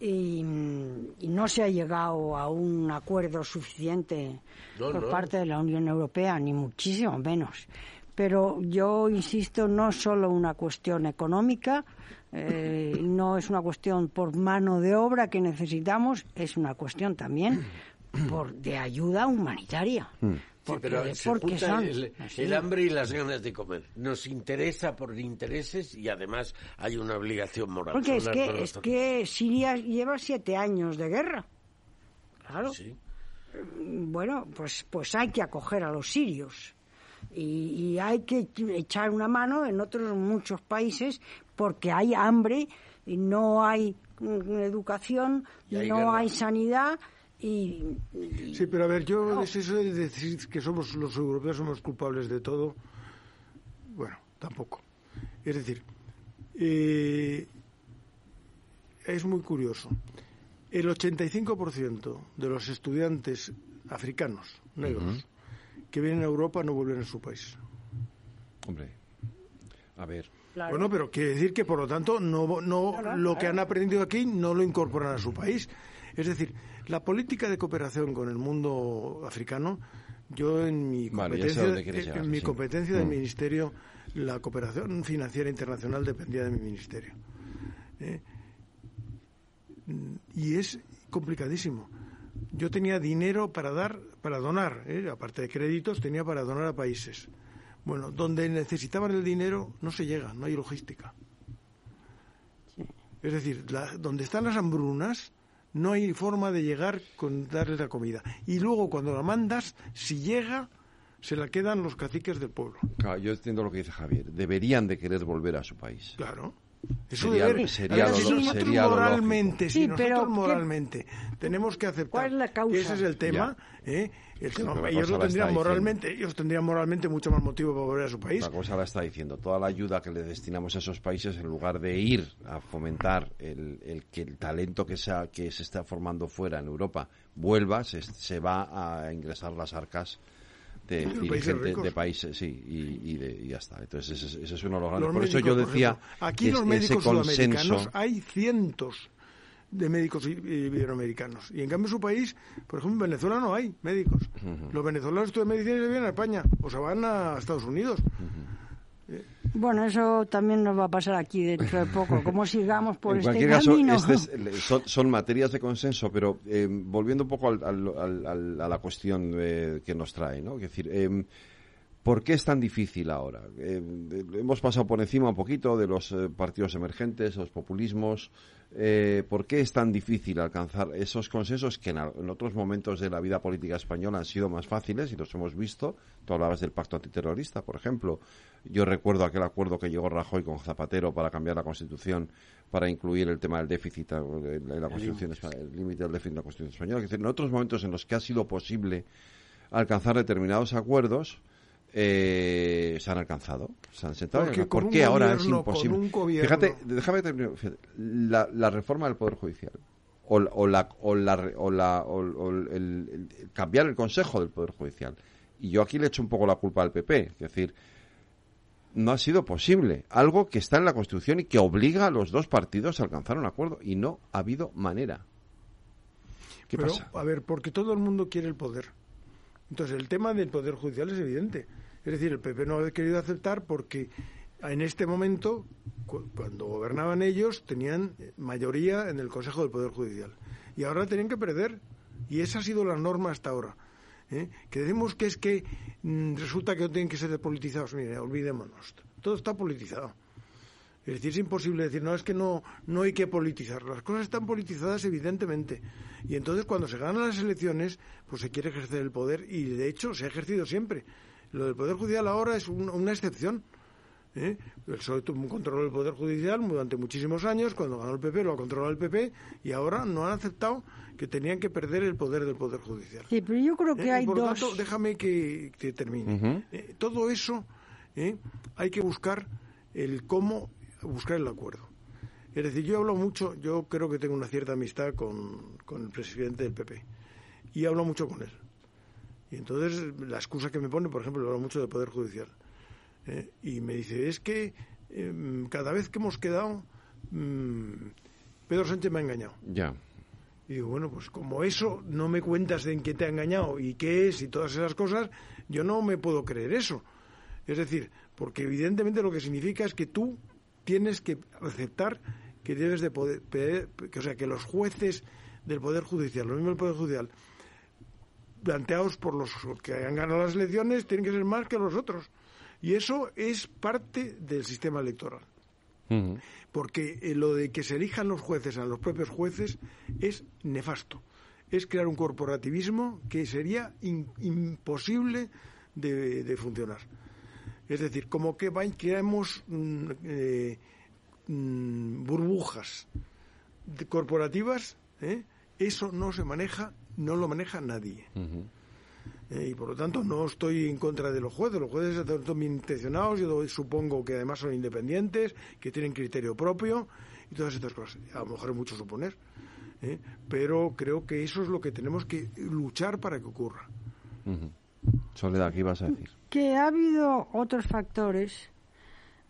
y, y no se ha llegado a un acuerdo suficiente No, por no. parte de la Unión Europea, ni muchísimo menos. Pero yo insisto, no es solo una cuestión económica, eh, no es una cuestión por mano de obra que necesitamos, es una cuestión también por de ayuda humanitaria. Sí, Porque, pero se porque son- el, hambre y las ganas de comer. Nos interesa por intereses y además hay una obligación moral. Porque es que, es Siria lleva siete años de guerra. Claro. Sí. Bueno, pues, pues hay que acoger a los sirios. Y, y hay que echar una mano en otros muchos países porque hay hambre y no hay mm, educación, Y hay no guerra. hay sanidad y, Sí, pero a ver, yo es eso de decir que somos los europeos somos culpables de todo, bueno, tampoco. Es decir, eh, es muy curioso. El 85% de los estudiantes africanos, negros, que vienen a Europa no vuelven a su país. Hombre, a ver. Claro. Bueno, pero quiere decir que, por lo tanto, no, no Claro, lo que han aprendido aquí no lo incorporan a su país. Es decir, la política de cooperación con el mundo africano, yo en mi competencia, en- llegar, en mi sí. competencia del Mm. ministerio, la cooperación financiera internacional dependía de mi ministerio. ¿eh? Y es complicadísimo. Yo tenía dinero para dar, para donar, ¿eh? aparte de créditos, tenía para donar a países. Bueno, donde necesitaban el dinero no se llega, no hay logística. Es decir, la- donde están las hambrunas no hay forma de llegar con darles la comida. Y luego cuando la mandas, si llega, se la quedan los caciques del pueblo. Claro, yo entiendo lo que dice Javier. Deberían de querer volver a su país. Claro. Eso Sería- sería lo si nosotros sería lo moralmente, si Sí, nosotros pero ¿qué- moralmente tenemos que aceptar ¿Cuál es la causa? que ese es el tema, ¿eh? El tema- ellos lo tendrían moralmente, ellos tendrían moralmente mucho más motivo para volver a su país. La cosa la está diciendo. Toda la ayuda que le destinamos a esos países, en lugar de ir a fomentar el, el que el talento que, sea, que se está formando fuera en Europa vuelva, se, se va a ingresar las arcas de países dirigentes ricos. de países, sí, y, y, de- y ya está. Entonces, ese, ese es uno de los grandes. Los Por eso yo por decía ejemplo. aquí los médicos sudamericanos hay cientos de médicos iberoamericanos y en cambio en su país por ejemplo en Venezuela no hay médicos los venezolanos estudian medicina y se vienen a España o se van a Estados Unidos bueno, eso también nos va a pasar aquí dentro de poco. Como sigamos por en este cualquier caso, camino. este es- son, son materias de consenso, pero eh, volviendo un poco al- al- al- al- a la cuestión eh, que nos trae, ¿no? Es decir, eh, ¿por qué es tan difícil ahora? Eh, hemos pasado por encima un poquito de los eh, partidos emergentes, los populismos. Eh, ¿Por qué es tan difícil alcanzar esos consensos que en, otros momentos de la vida política española han sido más fáciles y los hemos visto? Tú hablabas del pacto antiterrorista, por ejemplo. Yo recuerdo aquel acuerdo que llegó Rajoy con Zapatero para cambiar la Constitución, para incluir el tema del déficit eh, en la Constitución el límite del déficit en la Constitución española. Es decir, en otros momentos en los que ha sido posible alcanzar determinados acuerdos, eh, se han alcanzado, se han sentado. Porque ¿Por qué ahora es gobierno- imposible? gobierno- Fíjate, déjame terminar. Fíjate, La, la reforma del Poder Judicial o, la- o, la, o, la, re- o, la- o- o el, el- el- cambiar el Consejo del Poder Judicial. Y yo aquí le echo un poco la culpa al PP. Es decir, no ha sido posible. Algo que está en la Constitución y que obliga a los dos partidos a alcanzar un acuerdo. Y no ha habido manera. ¿Qué Pero, pasa? a ver, porque todo el mundo quiere el poder. Entonces, el tema del poder judicial es evidente. Es decir, el PP no ha querido aceptar porque en este momento, cu- cuando gobernaban ellos, tenían mayoría en el Consejo del Poder Judicial. Y ahora tienen que perder. Y esa ha sido la norma hasta ahora. ¿eh? Que decimos que es que mm, resulta que no tienen que ser depolitizados. Mire, olvidémonos. Todo está politizado. Es decir, es imposible decir, no, es que no, no hay que politizar. Las cosas están politizadas, evidentemente. Y entonces, cuando se ganan las elecciones, pues se quiere ejercer el poder, y de hecho se ha ejercido siempre. Lo del Poder Judicial ahora es un- una excepción. ¿eh? El PSOE tuvo control del Poder Judicial durante muchísimos años, cuando ganó el PP lo ha controlado el PP y ahora no han aceptado que tenían que perder el poder del Poder Judicial. Sí, pero yo creo que ¿Eh? hay y por lo dos... tanto, déjame que, que termine. Eh, todo eso ¿eh? hay que buscar el cómo buscar el acuerdo. Es decir, yo hablo mucho, yo creo que tengo una cierta amistad con, con el presidente del PP y hablo mucho con él. Y entonces la excusa que me pone, por ejemplo, hablo mucho del Poder Judicial. ¿eh? y me dice, es que em, cada vez que hemos quedado, mm, Pedro Sánchez me ha engañado. Ya. Y digo, bueno, pues como eso no me cuentas en qué te ha engañado y qué es y todas esas cosas, yo no me puedo creer eso. Es decir, porque evidentemente lo que significa es que tú tienes que aceptar que debes de poder, que, o sea, que los jueces del Poder Judicial, los mismos del Poder Judicial, planteados por los que han ganado las elecciones, tienen que ser más que los otros. Y eso es parte del sistema electoral porque eh, lo de que se elijan los jueces a los propios jueces es nefasto. Es crear un corporativismo que sería in- imposible de, de funcionar. Es decir, como que va- creamos mm, eh, mm, burbujas corporativas, ¿eh? eso no se maneja, no lo maneja nadie. Eh, y por lo tanto no estoy en contra de los jueces. Los jueces están bien intencionados, yo supongo que además son independientes, que tienen criterio propio y todas estas cosas. A lo mejor es mucho suponer, ¿eh? pero creo que eso es lo que tenemos que luchar para que ocurra. Soledad, ¿qué ibas a decir? que ha habido otros factores,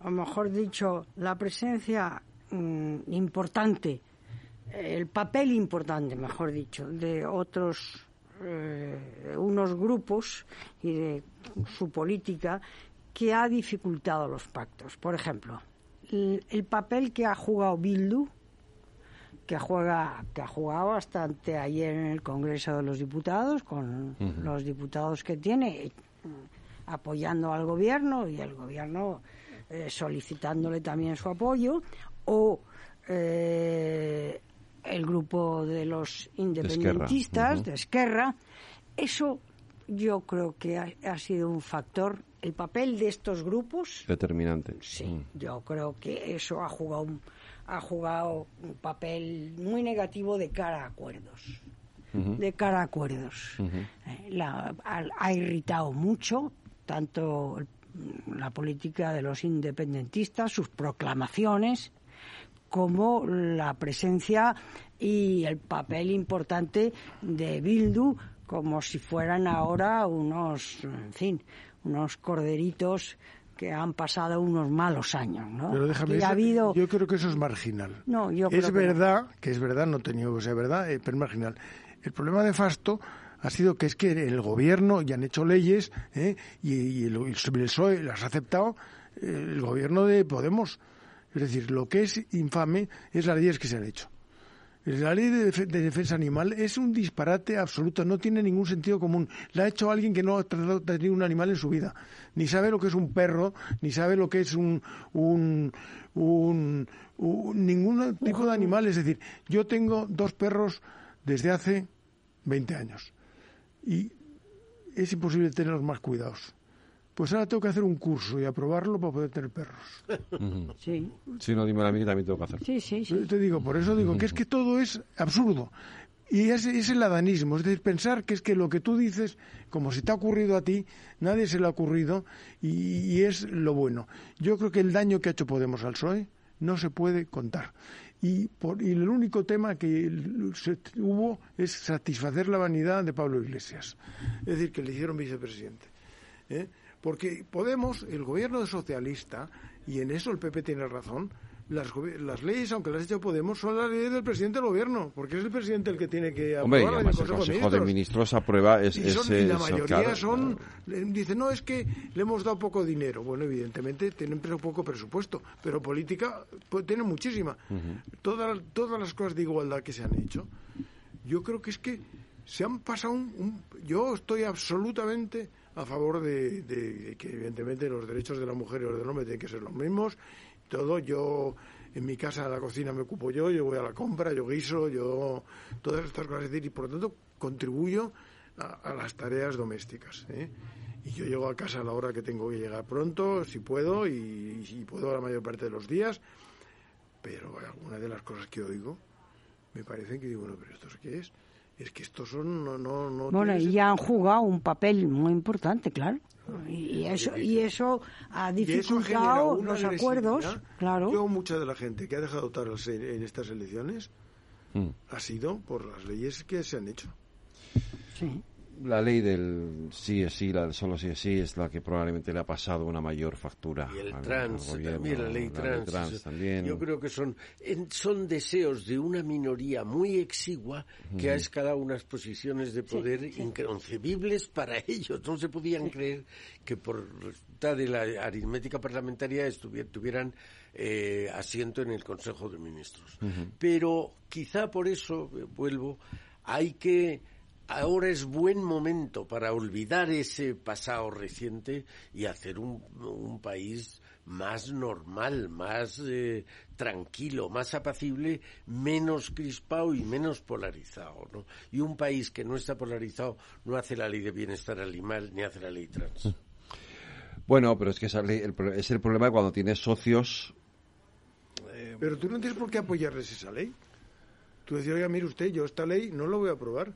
o mejor dicho, la presencia mm, importante, el papel importante, mejor dicho, de otros, eh, unos grupos y de su política que ha dificultado los pactos. Por ejemplo, el, el papel que ha jugado Bildu, que juega que ha jugado hasta ayer en el Congreso de los Diputados con los diputados que tiene eh, apoyando al gobierno y el gobierno eh, solicitándole también su apoyo o eh, el grupo de los independentistas de Esquerra eso yo creo que ha, ha sido un factor el papel de estos grupos Determinante. Sí, Mm. yo creo que eso ha jugado un, ha jugado un papel muy negativo de cara a acuerdos. De cara a acuerdos. Eh, la- ha, ha irritado mucho tanto la política de los independentistas, sus proclamaciones, como la presencia y el papel importante de Bildu como si fueran ahora unos, en fin, unos corderitos que han pasado unos malos años, ¿no? Pero déjame, Aquí ha habido yo creo que eso es marginal. No, yo creo es que no. verdad, que es verdad, no tenía que ser verdad, eh, pero es marginal. El problema de Fasto ha sido que es que el gobierno ya han hecho leyes eh, y, y el, el PSOE las ha aceptado eh, el gobierno de Podemos. Es decir, lo que es infame es las leyes que se han hecho. La ley de, def- de defensa animal es un disparate absoluto, no tiene ningún sentido común. La ha hecho alguien que no ha tratado de tener un animal en su vida. Ni sabe lo que es un perro, ni sabe lo que es un- un- ningún tipo de animal. Es decir, yo tengo dos perros desde hace 20 años y es imposible tenerlos más cuidados. Pues ahora tengo que hacer un curso y aprobarlo para poder tener perros. Sí, Si no, dime a mí que también tengo que hacer. sí, sí, Yo sí. te digo, por eso digo que es que todo es absurdo. Y es, es el adanismo, es decir, pensar que es que lo que tú dices, como si te ha ocurrido a ti, nadie se le ha ocurrido y, y es lo bueno. Yo creo que el daño que ha hecho Podemos al PSOE no se puede contar. Y, por, y el único tema que se hubo es satisfacer la vanidad de Pablo Iglesias. Es decir, que le hicieron vicepresidente. ¿eh? Porque Podemos, el gobierno socialista, y en eso el PP tiene razón, las, las leyes, aunque las ha hecho Podemos, son las leyes del presidente del gobierno, porque es el presidente el que tiene que Hombre, y aprobarlas en además el Consejo de Ministros. Ministros aprueba es, Y, son- ese- y la mayoría son, dicen, no, es que le hemos dado poco dinero. Bueno, evidentemente tienen poco presupuesto, pero política pues, tienen muchísima. todas, todas las cosas de igualdad que se han hecho, yo creo que es que se han pasado un... un- yo estoy absolutamente a favor de, que evidentemente los derechos de la mujer y los del hombre tienen que ser los mismos. Todo, yo en mi casa de la cocina me ocupo yo, yo voy a la compra, yo guiso, yo todas estas cosas, es decir, y por lo tanto contribuyo a, las tareas domésticas. ¿eh? y yo llego a casa a la hora que tengo que llegar pronto, si puedo, y, y puedo la mayor parte de los días, pero algunas de las cosas que oigo me parecen que digo, bueno, pero ¿esto qué es? Es que estos son, no, no, no Bueno, y han jugado un papel muy importante, claro. Y eso, y eso ha eso dificultado una los acuerdos, claro. Yo, mucha de la gente que ha dejado votar en estas elecciones Mm. ha sido por las leyes que se han hecho. Sí. La ley del sí es sí, la del solo sí es sí, es la que probablemente le ha pasado una mayor factura. Y el al- trans, al gobierno, también la ley trans. eso. también. Yo creo que son, son deseos de una minoría muy exigua que ha escalado unas posiciones de poder inconcebibles para ellos. No se podían creer que por de la aritmética parlamentaria tuvieran eh, asiento en el Consejo de Ministros. Pero quizá por eso, eh, vuelvo, hay que ahora es buen momento para olvidar ese pasado reciente y hacer un, un país más normal, más eh, tranquilo, más apacible, menos crispado y menos polarizado. ¿no? Y un país que no está polarizado no hace la ley de bienestar animal ni hace la ley trans. Bueno, pero es que esa ley- el es el problema cuando tienes socios. Pero tú no tienes por qué apoyarles esa ley. Tú decías, oiga, mire usted, yo esta ley no la voy a aprobar.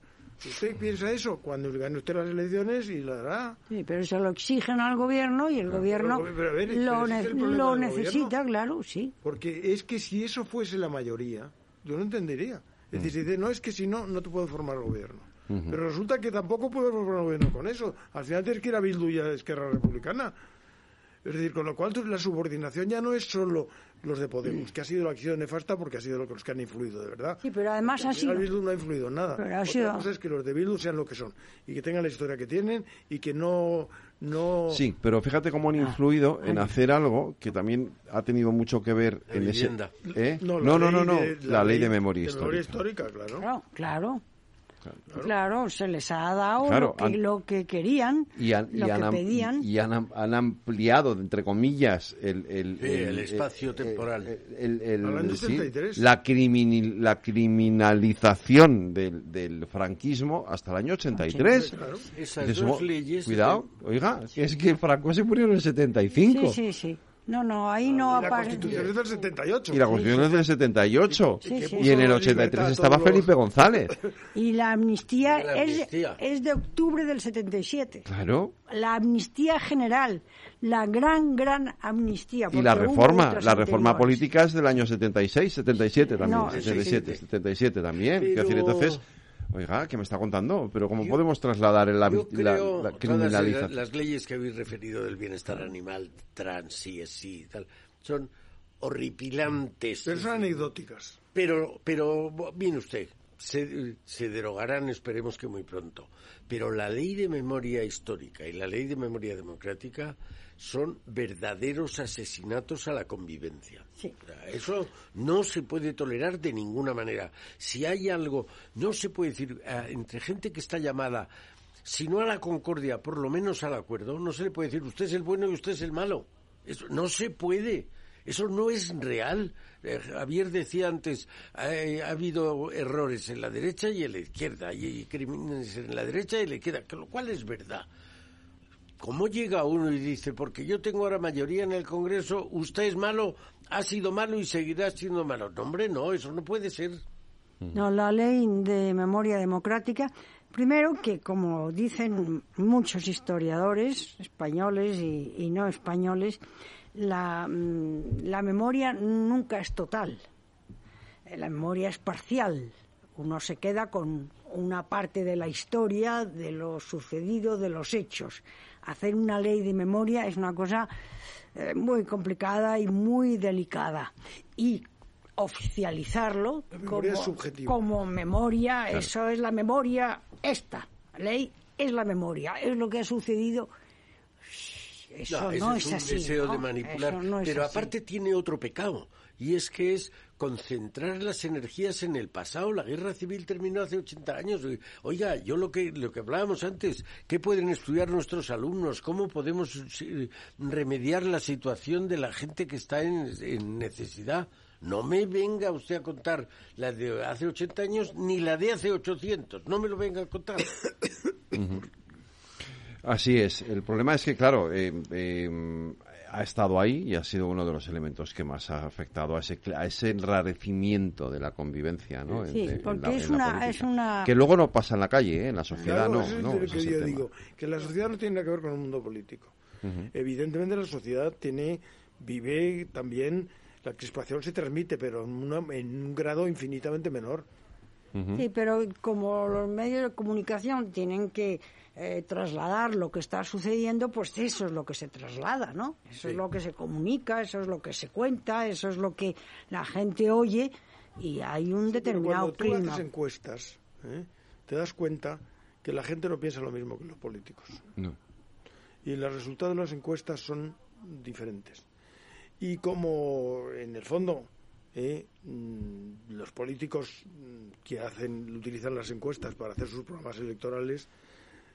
¿Usted piensa eso? Cuando gane usted las elecciones y la hará. Sí, pero se lo exigen al gobierno y el gobierno pero- pero a ver, lo, ne- lo necesita, gobierno. claro, sí. Porque es que si eso fuese la mayoría, yo no entendería. Es decir, dice, no, es que si no, no te puedo formar gobierno. Pero resulta que tampoco puedo formar gobierno con eso. Al final tienes que ir a Bildu y a Esquerra Republicana. Es decir, con lo cual la subordinación ya no es solo los de Podemos, que ha sido la acción nefasta porque ha sido los que han influido, de verdad. Sí, pero además ha sido... Bildu no ha influido en nada. Pero ha Otra sido- cosa es que los de Bildu sean lo que son y que tengan la historia que tienen y que no... no... Sí, pero fíjate cómo han influido en hacer algo que también ha tenido mucho que ver La en vivienda. ese. ¿Eh? la No, no, no, no. de- La ley de memoria memoria histórica. histórica, claro. Claro, claro. Claro, se les ha dado Claro, lo, que, han- lo que querían, y han, lo y han que am- pedían. y han, han ampliado, entre comillas, el, el, Sí, el espacio temporal. el- el- Al año sí, 73. la, crimini- la criminalización del, del franquismo hasta el año 83. Claro. Esas dos "Oh, leyes... Cuidado, oiga, que es que Franco se murió en el 75. Sí, sí, sí. No, no, ahí no Y la aparece. Constitución es del 78. Y la Constitución es del 78. Sí, sí. Y en el Puso 83 libertad a estaba los- Felipe González. Y la amnistía, La es- amnistía. Es, de octubre del 77. Claro. La amnistía general, la gran, gran amnistía. Y la reforma, la reforma política es del año 76, 77 también, No, 77, 77 también. Pero- Quiero decir, entonces, oiga, ¿qué me está contando? Pero ¿cómo Yo- podemos trasladar la, Yo creo la criminalización? las leyes que habéis referido del bienestar animal, trans, sí, es sí, tal, son horripilantes. Pero son anecdóticas. Pero, pero, mire usted, se, se derogarán, esperemos que muy pronto. Pero la ley de memoria histórica y la ley de memoria democrática son verdaderos asesinatos a la convivencia. Sí. Eso no se puede tolerar de ninguna manera. Si hay algo, no se puede decir eh, entre gente que está llamada, si no a la concordia, por lo menos al acuerdo, no se le puede decir usted es el bueno y usted es el malo. Eso no se puede. Eso no es real. Eh, Javier decía antes, eh, ha habido errores en la derecha y en la izquierda, y, y crímenes en la derecha y en la izquierda, que lo cual es verdad. ¿Cómo llega uno y dice, porque yo tengo ahora mayoría en el Congreso, usted es malo, ha sido malo y seguirá siendo malo? No, hombre, no, eso no puede ser. No, la ley de memoria democrática, primero que como dicen muchos historiadores españoles y, y no españoles, la, mm, la memoria nunca es total, la memoria es parcial. Uno se queda con una parte de la historia, de lo sucedido, de los hechos. Hacer una ley de memoria es una cosa eh, muy complicada y muy delicada. Y oficializarlo La memoria como, es subjetiva. como memoria, eso es la memoria, esta ley es la memoria, es lo que ha sucedido. Eso no, ese es, un así. deseo ¿no? de manipular. Eso no pero así. aparte tiene otro pecado, y es que es concentrar las energías en el pasado. La guerra civil terminó hace 80 años. Oiga, yo lo que, lo que hablábamos antes, ¿qué pueden estudiar nuestros alumnos? ¿Cómo podemos eh, remediar la situación de la gente que está en, en necesidad? No me venga usted a contar la de hace 80 años ni la de hace 800. No me lo venga a contar. Así es. El problema es que, claro, eh, eh, ha estado ahí y ha sido uno de los elementos que más ha afectado a ese, a ese enrarecimiento de la convivencia, ¿no? Sí, En- en porque la- es, en una, es una... Que luego no pasa en la calle, ¿eh? en la sociedad Claro, no. es no, que yo tema. digo, que la sociedad no tiene nada que ver con el mundo político. Evidentemente la sociedad tiene vive también la crispación se transmite, pero en, una- en un grado infinitamente menor. Sí, pero como los medios de comunicación tienen que eh, trasladar lo que está sucediendo, pues eso es lo que se traslada, ¿no? Eso es lo que se comunica, eso es lo que se cuenta, eso es lo que la gente oye y hay un Pero determinado cuando tú haces encuestas, ¿eh? te das cuenta que la gente no piensa lo mismo que los políticos. No. y los resultados de las encuestas son diferentes. Y como en el fondo eh, mm, los políticos mm, que hacen utilizan las encuestas para hacer sus programas electorales,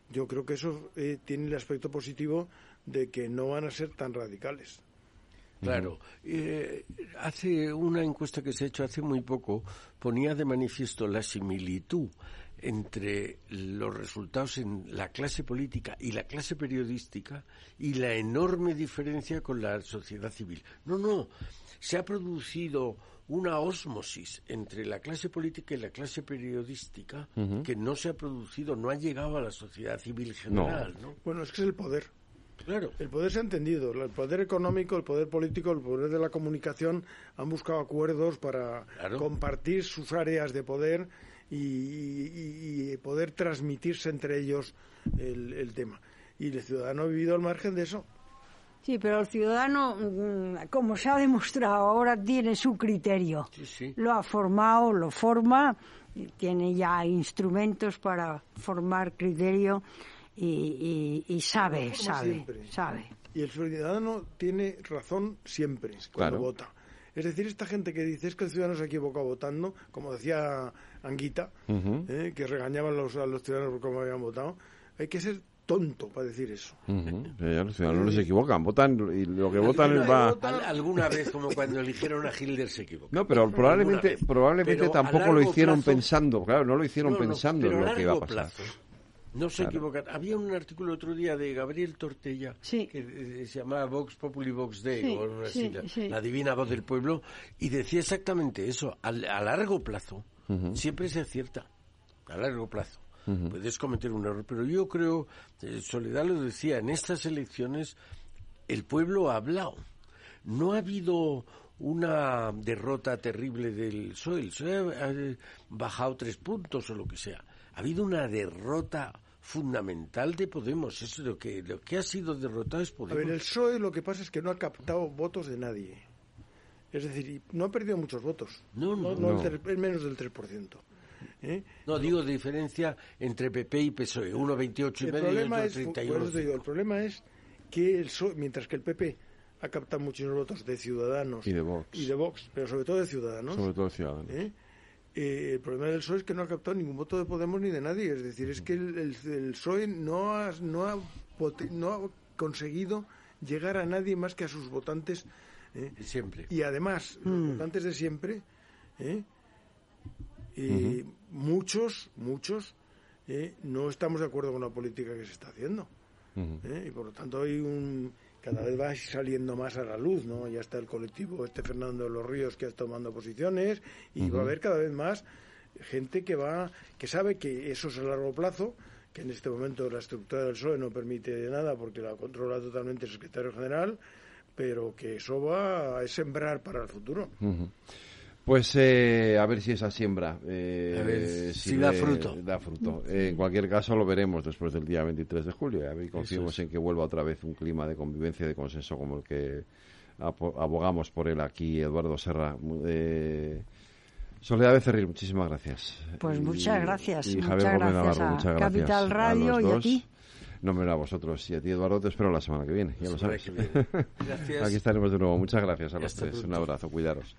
yo creo que eso eh, tiene el aspecto positivo de que no van a ser tan radicales. Claro. Eh, hace una encuesta que se ha hecho hace muy poco ponía de manifiesto la similitud entre los resultados en la clase política y la clase periodística y la enorme diferencia con la sociedad civil. No, no, se ha producido una ósmosis entre la clase política y la clase periodística que no se ha producido, no ha llegado a la sociedad civil general, ¿no? Bueno, es que es el poder. Claro. El poder se ha entendido. El poder económico, el poder político, el poder de la comunicación han buscado acuerdos para Claro. compartir sus áreas de poder y, y- y poder transmitirse entre ellos el, el tema. Y el ciudadano ha vivido al margen de eso. Sí, pero el ciudadano, mm, como se ha demostrado ahora, tiene su criterio. Sí, sí. Lo ha formado, lo forma, y tiene ya instrumentos para formar criterio y, y- y sabe, sabe, siempre. sabe. Y el ciudadano tiene razón siempre cuando Claro. vota. Es decir, esta gente que dice es que el ciudadano se ha equivocado votando, como decía Anguita, Ujú. eh, que regañaban los, a los ciudadanos por cómo habían votado, hay que ser tonto para decir eso. Ujú. Ya los ciudadanos no se equivocan, votan y lo que votan Alguna- va... al- alguna vez, como cuando eligieron a Hitler, se equivocó. No, pero probablemente, probablemente Pero tampoco lo hicieron plazo- pensando, claro, no lo hicieron No, no, pensando en lo que iba a pasar. plazo. No se equivocan. Había un artículo otro día de Gabriel Tortella Sí. que eh, se llamaba Vox Populi Vox Dei, Sí, o así, sí, la, sí. la divina voz del pueblo, y decía exactamente eso. Al- a largo plazo siempre se acierta. A largo plazo. Puedes cometer un error, pero yo creo, eh, Soledad lo decía, en estas elecciones el pueblo ha hablado. No ha habido una derrota terrible del PSOE. El PSOE ha, ha bajado tres puntos o lo que sea. Ha habido una derrota fundamental de Podemos. Eso es lo que, lo que ha sido derrotado es A Podemos. ver, el PSOE lo que pasa es que no ha captado votos de nadie. Es decir, y no ha perdido muchos votos. No, no, el no. tres- es menos del 3%. ¿eh? No, digo diferencia entre PP y PSOE. Uno 28 y El medio y problema, otro es, 31. por eso te digo, el problema es que el PSOE, mientras que el PP ha captado muchos votos de Ciudadanos Y de Vox. y de Vox, pero sobre todo de Ciudadanos, Sobre todo ciudadanos. ¿eh? Eh, el problema del PSOE es que no ha captado ningún voto de Podemos ni de nadie. Es decir, es que el, el- el PSOE no ha, no, ha, no ha conseguido llegar a nadie más que a sus votantes. ¿Eh? Siempre. Y además, los Mm. votantes de siempre, ¿eh? Eh, muchos, muchos, ¿eh? no estamos de acuerdo con la política que se está haciendo. ¿eh? Y por lo tanto hay un cada vez va saliendo más a la luz, ¿no? Ya está el colectivo este Fernando de los Ríos que está tomando posiciones y va a haber cada vez más gente que va que sabe que eso es a largo plazo, que en este momento la estructura del PSOE no permite nada porque la controla totalmente el secretario general, pero que eso va a sembrar para el futuro. Pues eh, a ver si esa siembra eh, A ver si da fruto. da fruto. Eh, en cualquier caso lo veremos después del día 23 de julio. A ver, confiemos es. en que vuelva otra vez un clima de convivencia y de consenso como el que abogamos por él aquí, Eduardo Serra. Eh, Soledad Becerril, muchísimas gracias. Pues muchas gracias, Y muchas Javier Gómez gracias Navarro, a muchas gracias Capital Radio y a ti. No, hombre, a vosotros y a ti, Eduardo, te espero la semana que viene, ya lo sabes. Aquí estaremos de nuevo. Muchas gracias a los Hasta tres. Un abrazo, cuidaros.